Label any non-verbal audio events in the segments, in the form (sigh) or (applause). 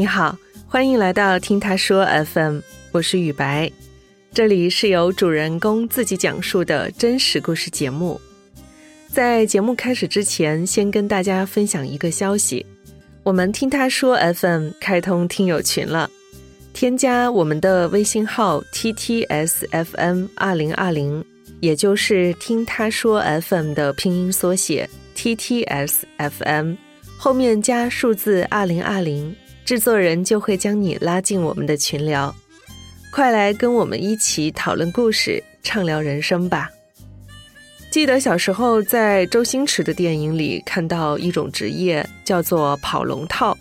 你好，欢迎来到听他说 FM，我是雨白，这里是由主人公自己讲述的真实故事节目。在节目开始之前，先跟大家分享一个消息：我们听他说 FM 开通听友群了，添加我们的微信号 ttsfm 二零二零，也就是听他说 FM 的拼音缩写 ttsfm，后面加数字二零二零。制作人就会将你拉进我们的群聊，快来跟我们一起讨论故事、畅聊人生吧！记得小时候在周星驰的电影里看到一种职业叫做跑龙套，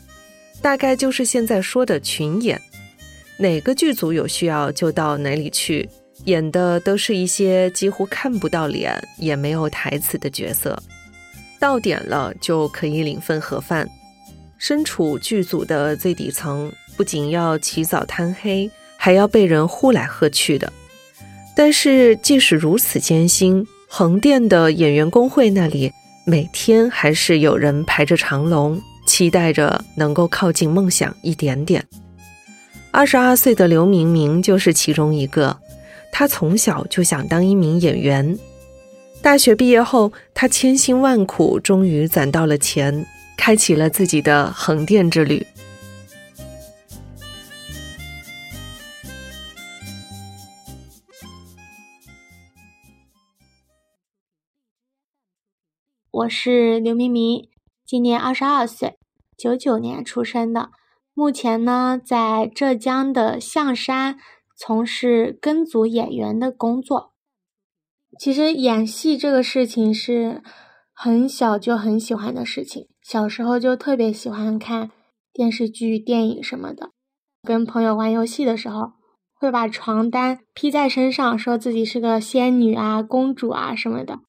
大概就是现在说的群演，哪个剧组有需要就到哪里去，演的都是一些几乎看不到脸也没有台词的角色，到点了就可以领份盒饭。身处剧组的最底层，不仅要起早贪黑，还要被人呼来喝去的。但是即使如此艰辛，横店的演员工会那里每天还是有人排着长龙，期待着能够靠近梦想一点点。二十二岁的刘明明就是其中一个。他从小就想当一名演员。大学毕业后，他千辛万苦，终于攒到了钱。开启了自己的横店之旅。我是刘明明，今年二十二岁，九九年出生的。目前呢，在浙江的象山从事跟组演员的工作。其实演戏这个事情是很小就很喜欢的事情。小时候就特别喜欢看电视剧、电影什么的。跟朋友玩游戏的时候，会把床单披在身上，说自己是个仙女啊、公主啊什么的。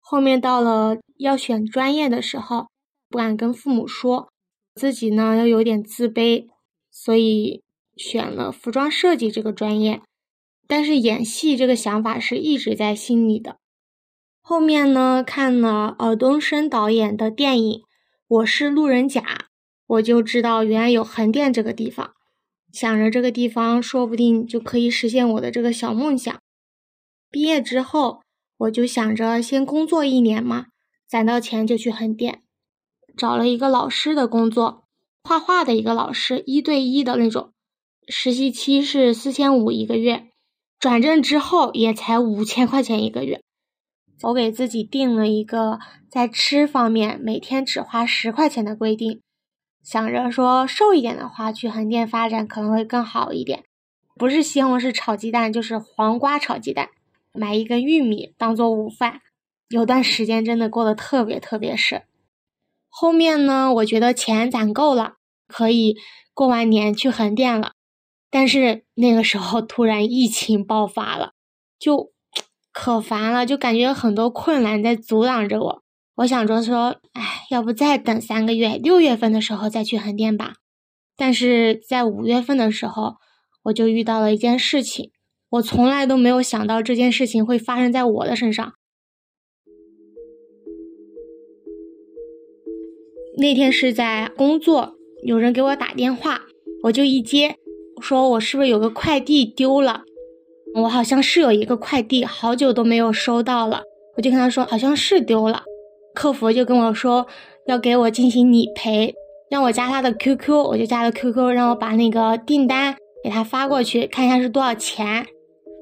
后面到了要选专业的时候，不敢跟父母说，自己呢又有点自卑，所以选了服装设计这个专业。但是演戏这个想法是一直在心里的。后面呢，看了尔冬升导演的电影《我是路人甲》，我就知道原来有横店这个地方，想着这个地方说不定就可以实现我的这个小梦想。毕业之后，我就想着先工作一年嘛，攒到钱就去横店，找了一个老师的工作，画画的一个老师，一对一的那种，实习期是四千五一个月，转正之后也才五千块钱一个月。我给自己定了一个在吃方面每天只花十块钱的规定，想着说瘦一点的话去横店发展可能会更好一点，不是西红柿炒鸡蛋就是黄瓜炒鸡蛋，买一根玉米当做午饭，有段时间真的过得特别特别省。后面呢，我觉得钱攒够了，可以过完年去横店了，但是那个时候突然疫情爆发了，就。可烦了，就感觉有很多困难在阻挡着我。我想着说，哎，要不再等三个月，六月份的时候再去横店吧。但是在五月份的时候，我就遇到了一件事情，我从来都没有想到这件事情会发生在我的身上。那天是在工作，有人给我打电话，我就一接，说我是不是有个快递丢了？我好像是有一个快递，好久都没有收到了，我就跟他说好像是丢了，客服就跟我说要给我进行理赔，让我加他的 QQ，我就加了 QQ，让我把那个订单给他发过去，看一下是多少钱。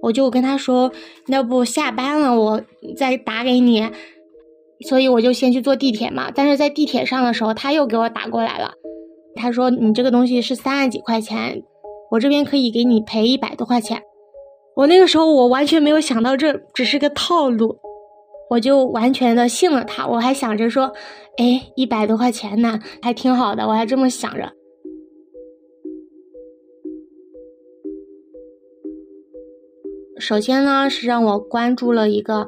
我就跟他说，要不下班了我再打给你，所以我就先去坐地铁嘛。但是在地铁上的时候，他又给我打过来了，他说你这个东西是三十几块钱，我这边可以给你赔一百多块钱。我那个时候，我完全没有想到这只是个套路，我就完全的信了他。我还想着说，哎，一百多块钱呢，还挺好的。我还这么想着。首先呢，是让我关注了一个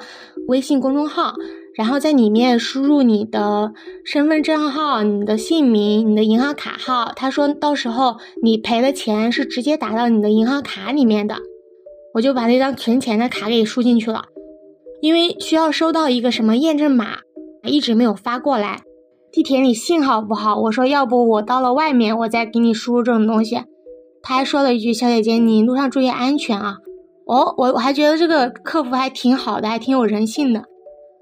微信公众号，然后在里面输入你的身份证号、你的姓名、你的银行卡号。他说到时候你赔的钱是直接打到你的银行卡里面的。我就把那张存钱的卡给输进去了，因为需要收到一个什么验证码，一直没有发过来。地铁里信号不好。我说要不我到了外面，我再给你输入这种东西。他还说了一句：“小姐姐，你路上注意安全啊。”哦，我我还觉得这个客服还挺好的，还挺有人性的。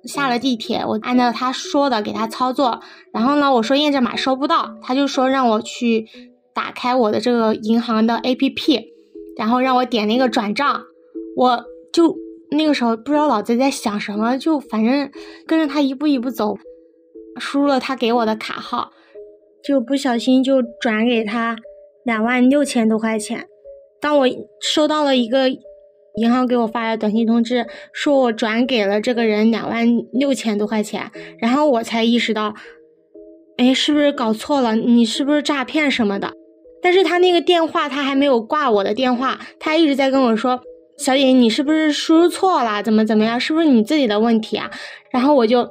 下了地铁，我按照他说的给他操作，然后呢，我说验证码收不到，他就说让我去打开我的这个银行的 APP，然后让我点那个转账。我就那个时候不知道脑子在想什么，就反正跟着他一步一步走，输入了他给我的卡号，就不小心就转给他两万六千多块钱。当我收到了一个。银行给我发了短信通知，说我转给了这个人两万六千多块钱，然后我才意识到，哎，是不是搞错了？你是不是诈骗什么的？但是他那个电话他还没有挂我的电话，他一直在跟我说，小姐你是不是输入错了？怎么怎么样？是不是你自己的问题啊？然后我就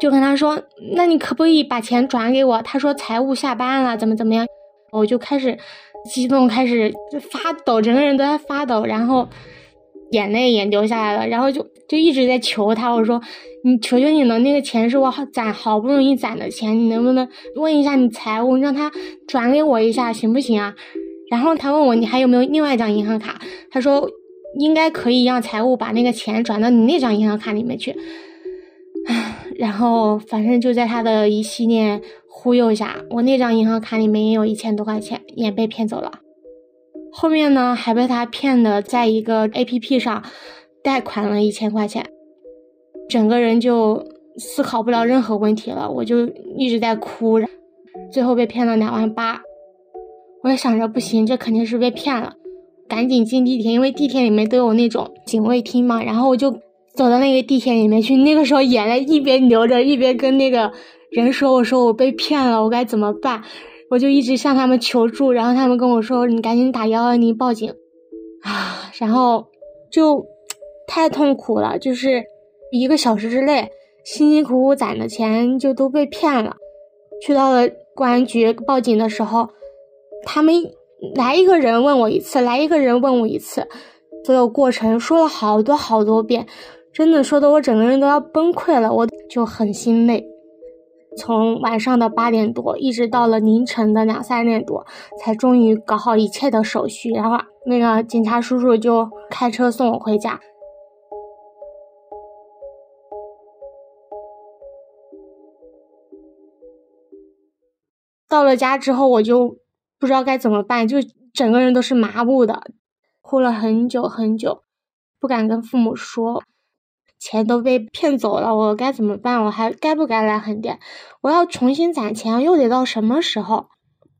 就跟他说，那你可不可以把钱转给我？他说财务下班了，怎么怎么样？我就开始激动，开始发抖，整个人都在发抖，然后。眼泪也流下来了，然后就就一直在求他，我说你求求你了，那个钱是我攒好不容易攒的钱，你能不能问一下你财务，让他转给我一下，行不行啊？然后他问我你还有没有另外一张银行卡，他说应该可以让财务把那个钱转到你那张银行卡里面去。然后反正就在他的一系列忽悠下，我那张银行卡里面也有一千多块钱，也被骗走了。后面呢，还被他骗的，在一个 A P P 上贷款了一千块钱，整个人就思考不了任何问题了，我就一直在哭，最后被骗了两万八。我也想着不行，这肯定是被骗了，赶紧进地铁，因为地铁里面都有那种警卫厅嘛。然后我就走到那个地铁里面去，那个时候眼泪一边流着，一边跟那个人说：“我说我被骗了，我该怎么办？”我就一直向他们求助，然后他们跟我说：“你赶紧打幺幺零报警。”啊，然后就太痛苦了，就是一个小时之内辛辛苦苦攒的钱就都被骗了。去到了公安局报警的时候，他们来一个人问我一次，来一个人问我一次，所有过程说了好多好多遍，真的说的我整个人都要崩溃了，我就很心累。从晚上的八点多，一直到了凌晨的两三点多，才终于搞好一切的手续，然后那个警察叔叔就开车送我回家。到了家之后，我就不知道该怎么办，就整个人都是麻木的，哭了很久很久，不敢跟父母说。钱都被骗走了，我该怎么办？我还该不该来横店？我要重新攒钱，又得到什么时候？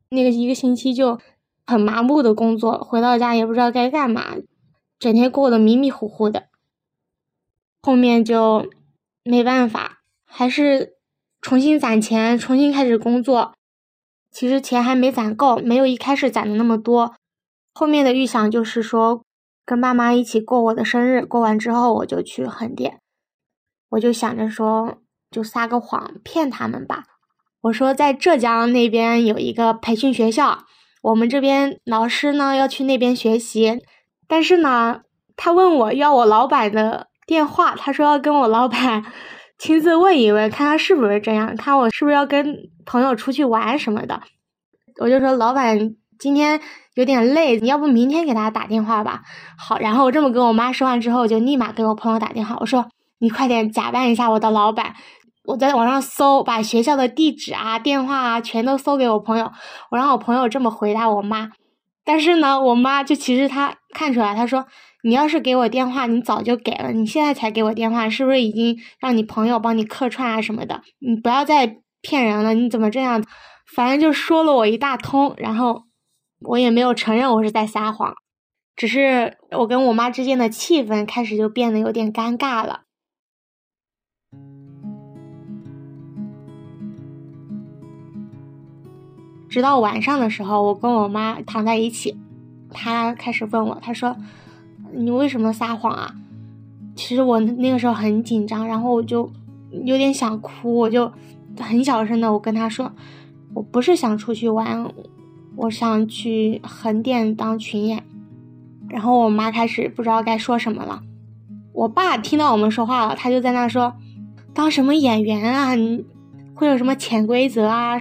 那个一个星期就很麻木的工作，回到家也不知道该干嘛，整天过得迷迷糊糊的。后面就没办法，还是重新攒钱，重新开始工作。其实钱还没攒够，没有一开始攒的那么多。后面的预想就是说。跟爸妈一起过我的生日，过完之后我就去横店，我就想着说，就撒个谎骗他们吧。我说在浙江那边有一个培训学校，我们这边老师呢要去那边学习，但是呢，他问我要我老板的电话，他说要跟我老板 (laughs) 亲自问一问，看他是不是这样，看我是不是要跟朋友出去玩什么的。我就说老板今天。有点累，你要不明天给他打电话吧。好，然后我这么跟我妈说完之后，就立马给我朋友打电话。我说你快点假扮一下我的老板，我在网上搜，把学校的地址啊、电话啊全都搜给我朋友。我让我朋友这么回答我妈，但是呢，我妈就其实她看出来，她说你要是给我电话，你早就给了，你现在才给我电话，是不是已经让你朋友帮你客串啊什么的？你不要再骗人了，你怎么这样？反正就说了我一大通，然后。我也没有承认我是在撒谎，只是我跟我妈之间的气氛开始就变得有点尴尬了。直到晚上的时候，我跟我妈躺在一起，她开始问我，她说：“你为什么撒谎啊？”其实我那个时候很紧张，然后我就有点想哭，我就很小声的我跟她说：“我不是想出去玩。”我想去横店当群演，然后我妈开始不知道该说什么了。我爸听到我们说话了，他就在那说：“当什么演员啊？你会有什么潜规则啊？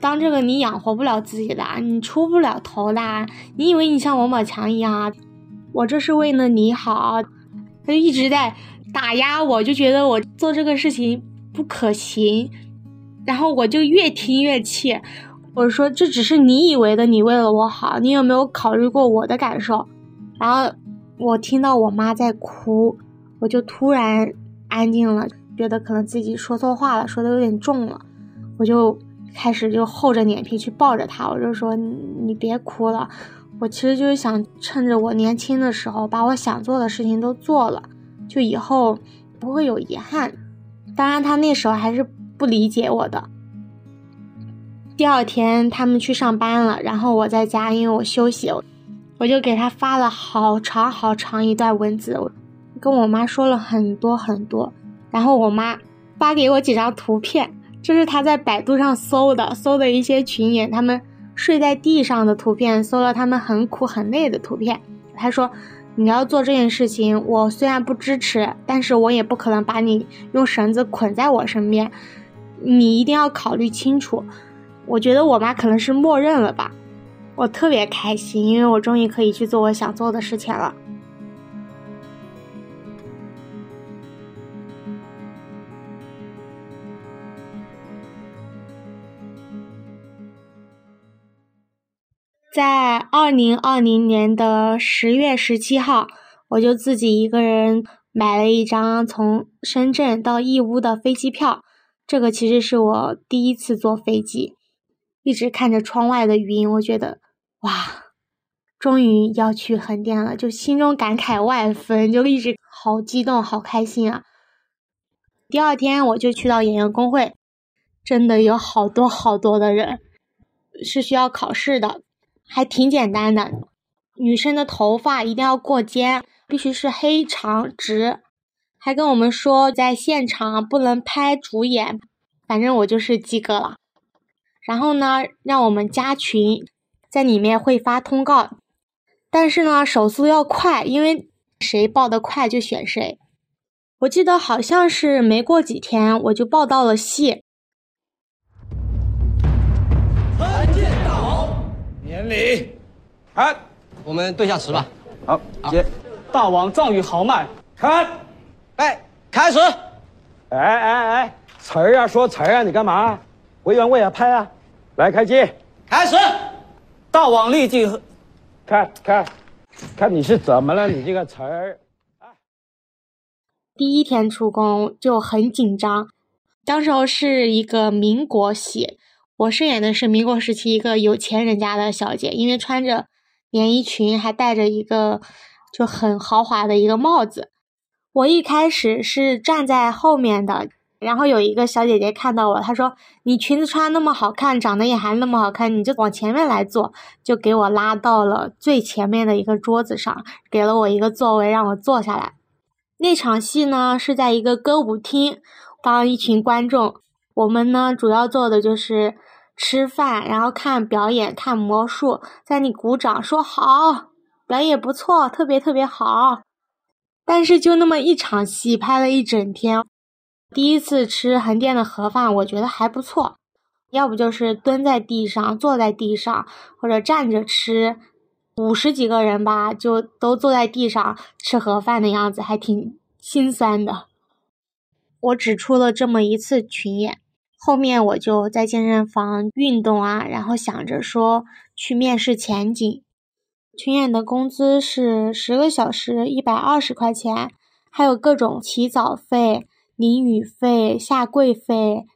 当这个你养活不了自己的，你出不了头的，你以为你像王宝强一样啊？我这是为了你好，他就一直在打压我，就觉得我做这个事情不可行，然后我就越听越气。我说这只是你以为的，你为了我好，你有没有考虑过我的感受？然后我听到我妈在哭，我就突然安静了，觉得可能自己说错话了，说的有点重了，我就。开始就厚着脸皮去抱着他，我就说你别哭了，我其实就是想趁着我年轻的时候把我想做的事情都做了，就以后不会有遗憾。当然他那时候还是不理解我的。第二天他们去上班了，然后我在家，因为我休息，我就给他发了好长好长一段文字，我跟我妈说了很多很多，然后我妈发给我几张图片。这是他在百度上搜的，搜的一些群演他们睡在地上的图片，搜了他们很苦很累的图片。他说：“你要做这件事情，我虽然不支持，但是我也不可能把你用绳子捆在我身边，你一定要考虑清楚。”我觉得我妈可能是默认了吧，我特别开心，因为我终于可以去做我想做的事情了。在二零二零年的十月十七号，我就自己一个人买了一张从深圳到义乌的飞机票。这个其实是我第一次坐飞机，一直看着窗外的云，我觉得哇，终于要去横店了，就心中感慨万分，就一直好激动、好开心啊！第二天我就去到演员工会，真的有好多好多的人，是需要考试的。还挺简单的，女生的头发一定要过肩，必须是黑长直。还跟我们说，在现场不能拍主演，反正我就是及格了。然后呢，让我们加群，在里面会发通告，但是呢，手速要快，因为谁报的快就选谁。我记得好像是没过几天，我就报到了戏。典礼，看，我们对下词吧。好，接。大王仗义豪迈，看，哎，开始。哎哎哎，词儿啊，说词儿啊，你干嘛？委员我也拍啊。来，开机。开始。大王立即。看看，看你是怎么了？(laughs) 你这个词儿。第一天出宫就很紧张，当时候是一个民国戏。我饰演的是民国时期一个有钱人家的小姐，因为穿着连衣裙，还戴着一个就很豪华的一个帽子。我一开始是站在后面的，然后有一个小姐姐看到我，她说：“你裙子穿那么好看，长得也还那么好看，你就往前面来坐。”就给我拉到了最前面的一个桌子上，给了我一个座位让我坐下来。那场戏呢是在一个歌舞厅，当一群观众，我们呢主要做的就是。吃饭，然后看表演，看魔术，在你鼓掌说好，表演不错，特别特别好。但是就那么一场戏，拍了一整天。第一次吃横店的盒饭，我觉得还不错。要不就是蹲在地上，坐在地上，或者站着吃，五十几个人吧，就都坐在地上吃盒饭的样子，还挺心酸的。我只出了这么一次群演。后面我就在健身房运动啊，然后想着说去面试前景。群演的工资是十个小时一百二十块钱，还有各种起早费、淋雨费、下跪费。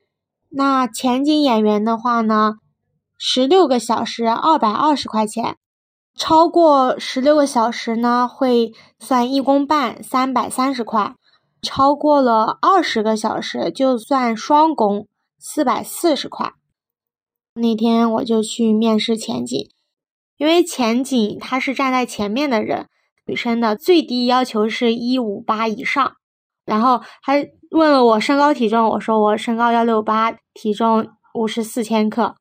那前景演员的话呢，十六个小时二百二十块钱，超过十六个小时呢会算一公半三百三十块，超过了二十个小时就算双工。四百四十块。那天我就去面试前景，因为前景他是站在前面的人，女生的最低要求是一五八以上。然后还问了我身高体重，我说我身高幺六八，体重五十四千克。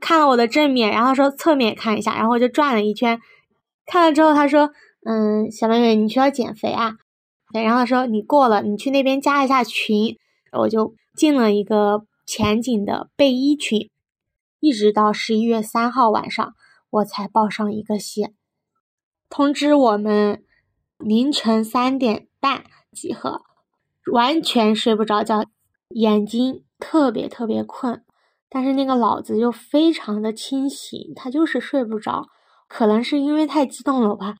看了我的正面，然后说侧面看一下，然后我就转了一圈。看了之后，他说：“嗯，小妹妹，你需要减肥啊？”对，然后说你过了，你去那边加一下群。我就进了一个。前景的备衣群，一直到十一月三号晚上，我才报上一个戏，通知我们凌晨三点半集合，完全睡不着觉，眼睛特别特别困，但是那个脑子又非常的清醒，他就是睡不着，可能是因为太激动了吧。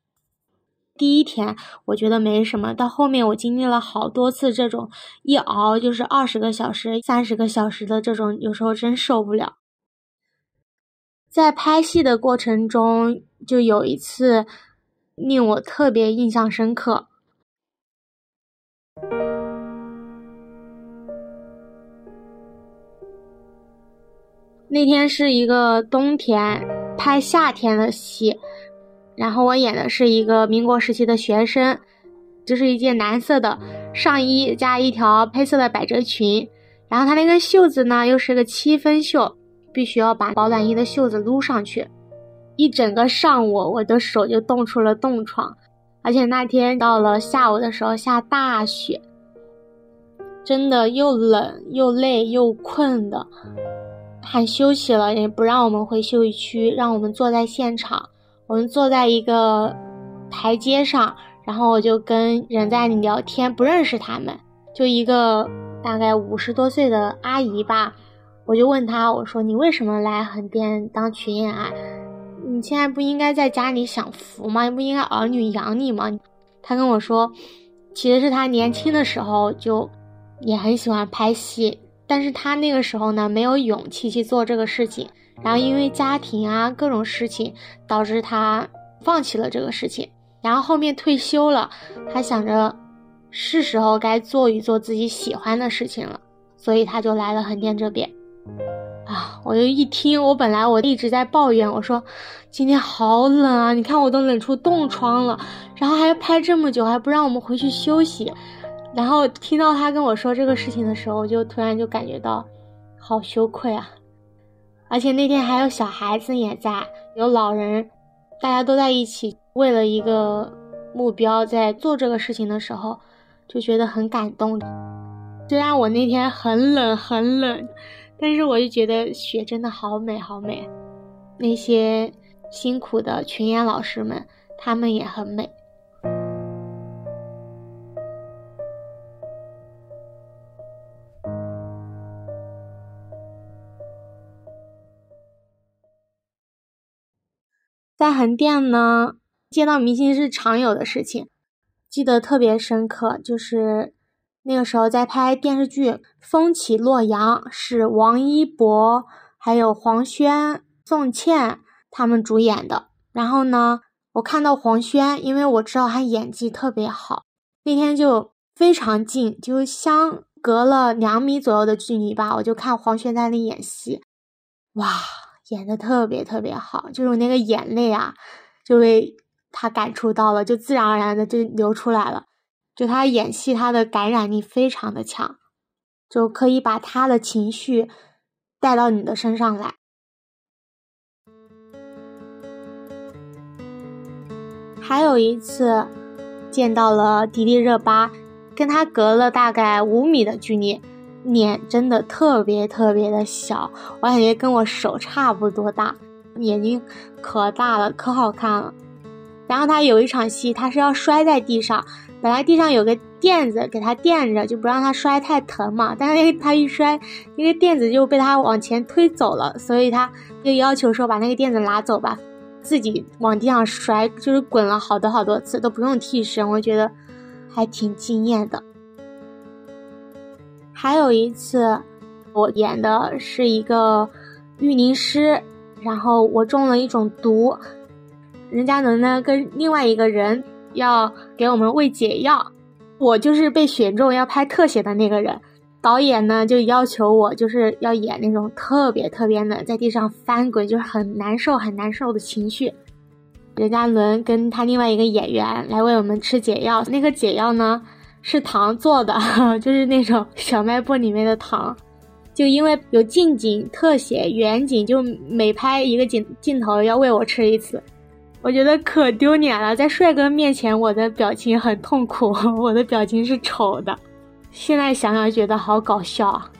第一天我觉得没什么，到后面我经历了好多次这种一熬就是二十个小时、三十个小时的这种，有时候真受不了。在拍戏的过程中，就有一次令我特别印象深刻。那天是一个冬天拍夏天的戏。然后我演的是一个民国时期的学生，就是一件蓝色的上衣加一条黑色的百褶裙，然后它那个袖子呢又是个七分袖，必须要把保暖衣的袖子撸上去。一整个上午，我的手就冻出了冻疮，而且那天到了下午的时候下大雪，真的又冷又累又困的，喊休息了也不让我们回休息区，让我们坐在现场。我们坐在一个台阶上，然后我就跟人在里聊天，不认识他们，就一个大概五十多岁的阿姨吧。我就问她，我说：“你为什么来横店当群演啊？你现在不应该在家里享福吗？你不应该儿女养你吗？”她跟我说，其实是她年轻的时候就也很喜欢拍戏，但是他那个时候呢，没有勇气去做这个事情。然后因为家庭啊各种事情，导致他放弃了这个事情。然后后面退休了，他想着是时候该做一做自己喜欢的事情了，所以他就来了横店这边。啊，我就一听，我本来我一直在抱怨，我说今天好冷啊，你看我都冷出冻疮了，然后还要拍这么久，还不让我们回去休息。然后听到他跟我说这个事情的时候，我就突然就感觉到好羞愧啊。而且那天还有小孩子也在，有老人，大家都在一起，为了一个目标在做这个事情的时候，就觉得很感动。虽然我那天很冷很冷，但是我就觉得雪真的好美好美。那些辛苦的群演老师们，他们也很美。在横店呢，见到明星是常有的事情。记得特别深刻，就是那个时候在拍电视剧《风起洛阳》，是王一博、还有黄轩、宋茜他们主演的。然后呢，我看到黄轩，因为我知道他演技特别好，那天就非常近，就相隔了两米左右的距离吧，我就看黄轩在那演戏，哇！演的特别特别好，就是我那个眼泪啊，就被他感触到了，就自然而然的就流出来了。就他演戏，他的感染力非常的强，就可以把他的情绪带到你的身上来。还有一次见到了迪丽热巴，跟他隔了大概五米的距离。脸真的特别特别的小，我感觉跟我手差不多大，眼睛可大了，可好看了。然后他有一场戏，他是要摔在地上，本来地上有个垫子给他垫着，就不让他摔太疼嘛。但是 (laughs) 他一摔，那个垫子就被他往前推走了，所以他就要求说把那个垫子拿走吧，自己往地上摔，就是滚了好多好多次都不用替身，我觉得还挺惊艳的。还有一次，我演的是一个育龄师，然后我中了一种毒，任嘉伦呢跟另外一个人要给我们喂解药，我就是被选中要拍特写的那个人，导演呢就要求我就是要演那种特别特别冷，在地上翻滚，就是很难受很难受的情绪。任嘉伦跟他另外一个演员来为我们吃解药，那个解药呢。是糖做的，(laughs) 就是那种小卖部里面的糖，就因为有近景、特写、远景，就每拍一个镜镜头要喂我吃一次，我觉得可丢脸了。在帅哥面前，我的表情很痛苦，(laughs) 我的表情是丑的，现在想想觉得好搞笑啊。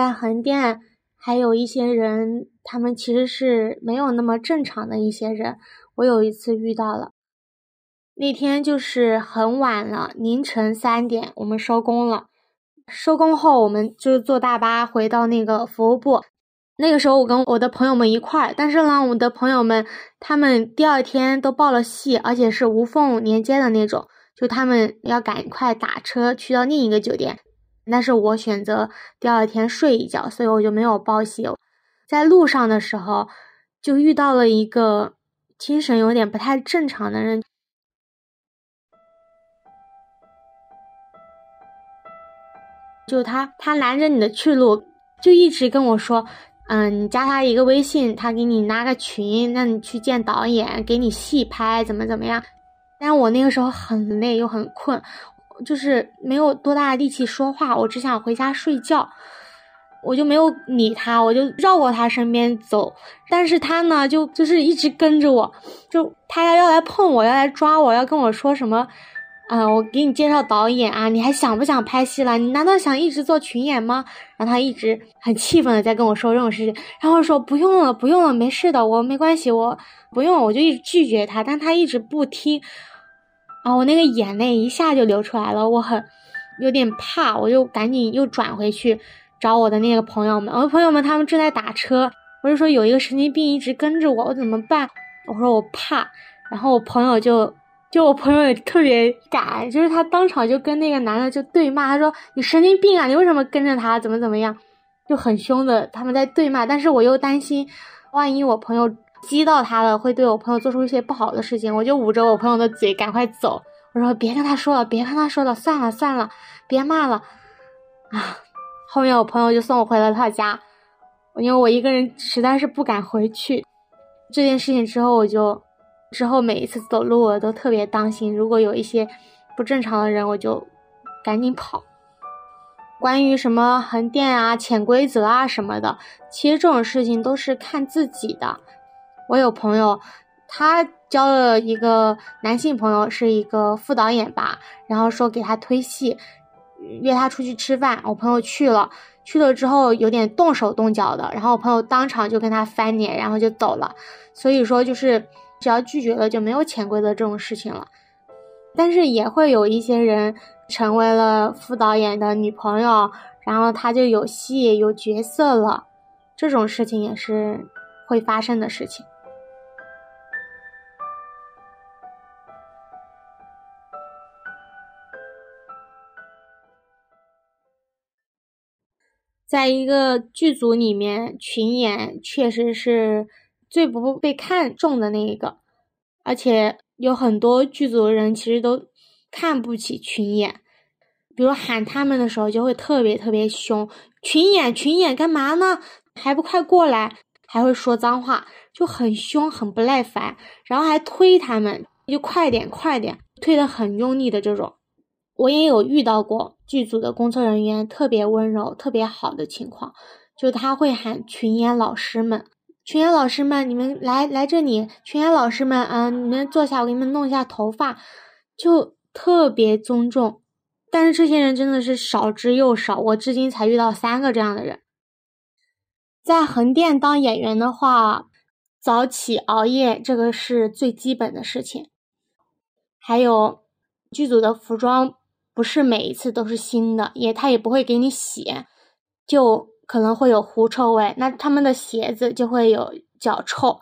在横店还有一些人，他们其实是没有那么正常的一些人。我有一次遇到了，那天就是很晚了，凌晨三点，我们收工了。收工后，我们就坐大巴回到那个服务部。那个时候，我跟我的朋友们一块儿，但是呢，我的朋友们他们第二天都报了戏，而且是无缝连接的那种，就他们要赶快打车去到另一个酒店。但是我选择第二天睡一觉，所以我就没有报戏。在路上的时候，就遇到了一个精神有点不太正常的人，就他，他拦着你的去路，就一直跟我说。嗯，你加他一个微信，他给你拉个群，让你去见导演，给你戏拍，怎么怎么样？但我那个时候很累又很困，就是没有多大的力气说话，我只想回家睡觉，我就没有理他，我就绕过他身边走。但是他呢，就就是一直跟着我，就他要要来碰我，要来抓我，要跟我说什么。啊，我给你介绍导演啊，你还想不想拍戏了？你难道想一直做群演吗？然后他一直很气愤的在跟我说这种事情，然后说不用了，不用了，没事的，我没关系，我不用，我就一直拒绝他，但他一直不听，啊，我那个眼泪一下就流出来了，我很有点怕，我就赶紧又转回去找我的那个朋友们，我的朋友们他们正在打车，我就说有一个神经病一直跟着我，我怎么办？我说我怕，然后我朋友就。就我朋友也特别敢，就是他当场就跟那个男的就对骂，他说你神经病啊，你为什么跟着他？怎么怎么样，就很凶的他们在对骂。但是我又担心，万一我朋友激到他了，会对我朋友做出一些不好的事情，我就捂着我朋友的嘴赶快走。我说别跟他说了，别跟他说了，算了算了，别骂了啊。后面我朋友就送我回了他家，因为我一个人实在是不敢回去。这件事情之后我就。之后每一次走路我都特别当心，如果有一些不正常的人，我就赶紧跑。关于什么横店啊、潜规则啊什么的，其实这种事情都是看自己的。我有朋友，他交了一个男性朋友，是一个副导演吧，然后说给他推戏，约他出去吃饭。我朋友去了，去了之后有点动手动脚的，然后我朋友当场就跟他翻脸，然后就走了。所以说就是。只要拒绝了，就没有潜规则这种事情了。但是也会有一些人成为了副导演的女朋友，然后他就有戏有角色了，这种事情也是会发生的事情。在一个剧组里面，群演确实是。最不被看重的那一个，而且有很多剧组的人其实都看不起群演，比如喊他们的时候就会特别特别凶，群演群演干嘛呢？还不快过来？还会说脏话，就很凶很不耐烦，然后还推他们，就快点快点，推的很用力的这种。我也有遇到过剧组的工作人员特别温柔特别好的情况，就他会喊群演老师们。群演老师们，你们来来这里。群演老师们，啊，你们坐下，我给你们弄一下头发，就特别尊重。但是这些人真的是少之又少，我至今才遇到三个这样的人。在横店当演员的话，早起熬夜这个是最基本的事情。还有剧组的服装不是每一次都是新的，也他也不会给你洗，就。可能会有狐臭味，那他们的鞋子就会有脚臭。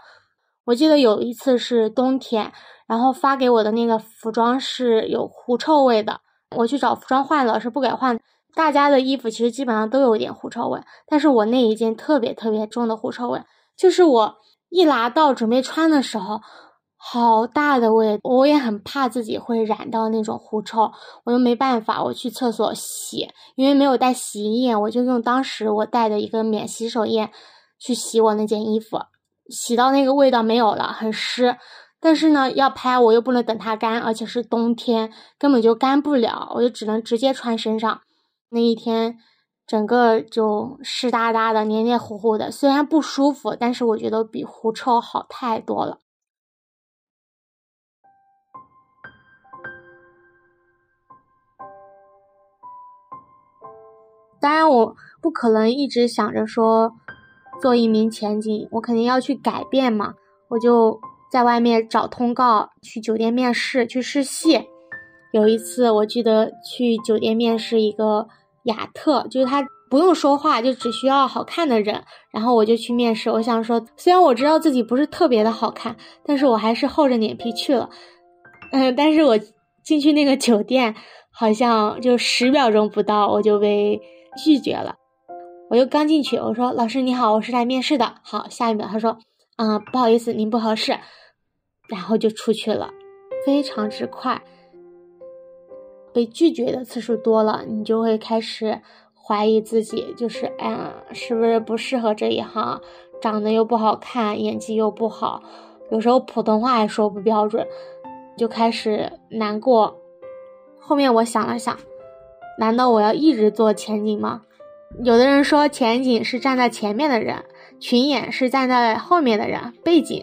我记得有一次是冬天，然后发给我的那个服装是有狐臭味的，我去找服装换，老师不给换。大家的衣服其实基本上都有点狐臭味，但是我那一件特别特别重的狐臭味，就是我一拿到准备穿的时候。好大的味，我也很怕自己会染到那种狐臭，我又没办法，我去厕所洗，因为没有带洗衣液，我就用当时我带的一个免洗手液去洗我那件衣服，洗到那个味道没有了，很湿，但是呢要拍我又不能等它干，而且是冬天，根本就干不了，我就只能直接穿身上，那一天整个就湿哒哒的，黏黏糊糊的，虽然不舒服，但是我觉得比狐臭好太多了。当然我不可能一直想着说做一名前景，我肯定要去改变嘛。我就在外面找通告，去酒店面试，去试戏。有一次我记得去酒店面试一个亚特，就是他。不用说话，就只需要好看的人，然后我就去面试。我想说，虽然我知道自己不是特别的好看，但是我还是厚着脸皮去了。嗯，但是我进去那个酒店，好像就十秒钟不到，我就被拒绝了。我就刚进去，我说：“老师你好，我是来面试的。”好，下一秒他说：“啊，不好意思，您不合适。”然后就出去了，非常之快。被拒绝的次数多了，你就会开始。怀疑自己，就是哎呀，是不是不适合这一行？长得又不好看，演技又不好，有时候普通话也说不标准，就开始难过。后面我想了想，难道我要一直做前景吗？有的人说前景是站在前面的人，群演是站在后面的人，背景。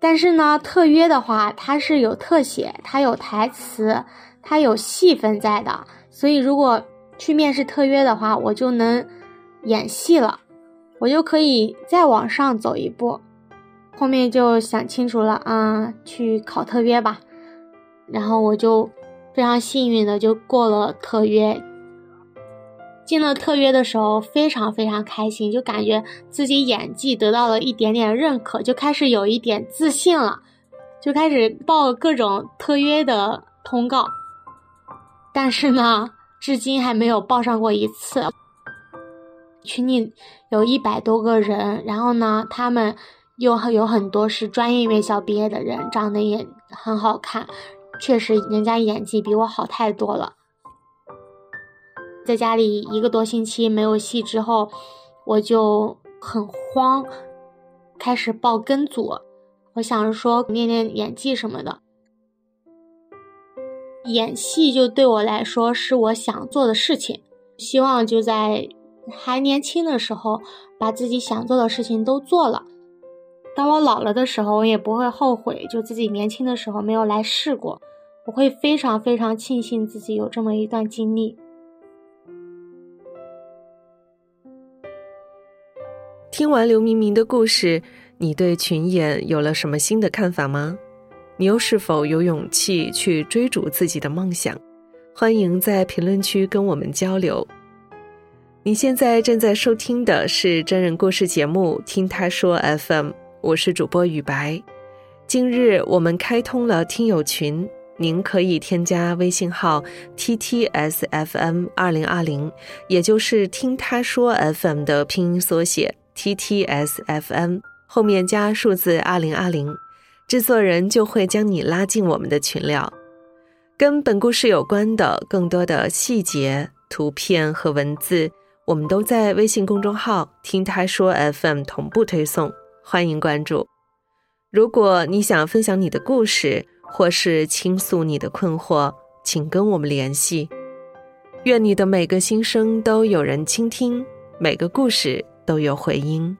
但是呢，特约的话，它是有特写，它有台词，它有戏份在的，所以如果。去面试特约的话，我就能演戏了，我就可以再往上走一步。后面就想清楚了啊，去考特约吧。然后我就非常幸运的就过了特约。进了特约的时候，非常非常开心，就感觉自己演技得到了一点点认可，就开始有一点自信了，就开始报各种特约的通告。但是呢。至今还没有报上过一次。群里有一百多个人，然后呢，他们又有很多是专业院校毕业的人，长得也很好看，确实人家演技比我好太多了。在家里一个多星期没有戏之后，我就很慌，开始报跟组，我想着说练练演技什么的。演戏就对我来说是我想做的事情，希望就在还年轻的时候把自己想做的事情都做了。当我老了的时候，我也不会后悔，就自己年轻的时候没有来试过，我会非常非常庆幸自己有这么一段经历。听完刘明明的故事，你对群演有了什么新的看法吗？你又是否有勇气去追逐自己的梦想？欢迎在评论区跟我们交流。你现在正在收听的是真人故事节目《听他说 FM》，我是主播雨白。今日我们开通了听友群，您可以添加微信号 ttsfm 二零二零，也就是听他说 FM 的拼音缩写 ttsfm 后面加数字二零二零。制作人就会将你拉进我们的群聊，跟本故事有关的更多的细节、图片和文字，我们都在微信公众号“听他说 FM” 同步推送，欢迎关注。如果你想分享你的故事，或是倾诉你的困惑，请跟我们联系。愿你的每个心声都有人倾听，每个故事都有回音。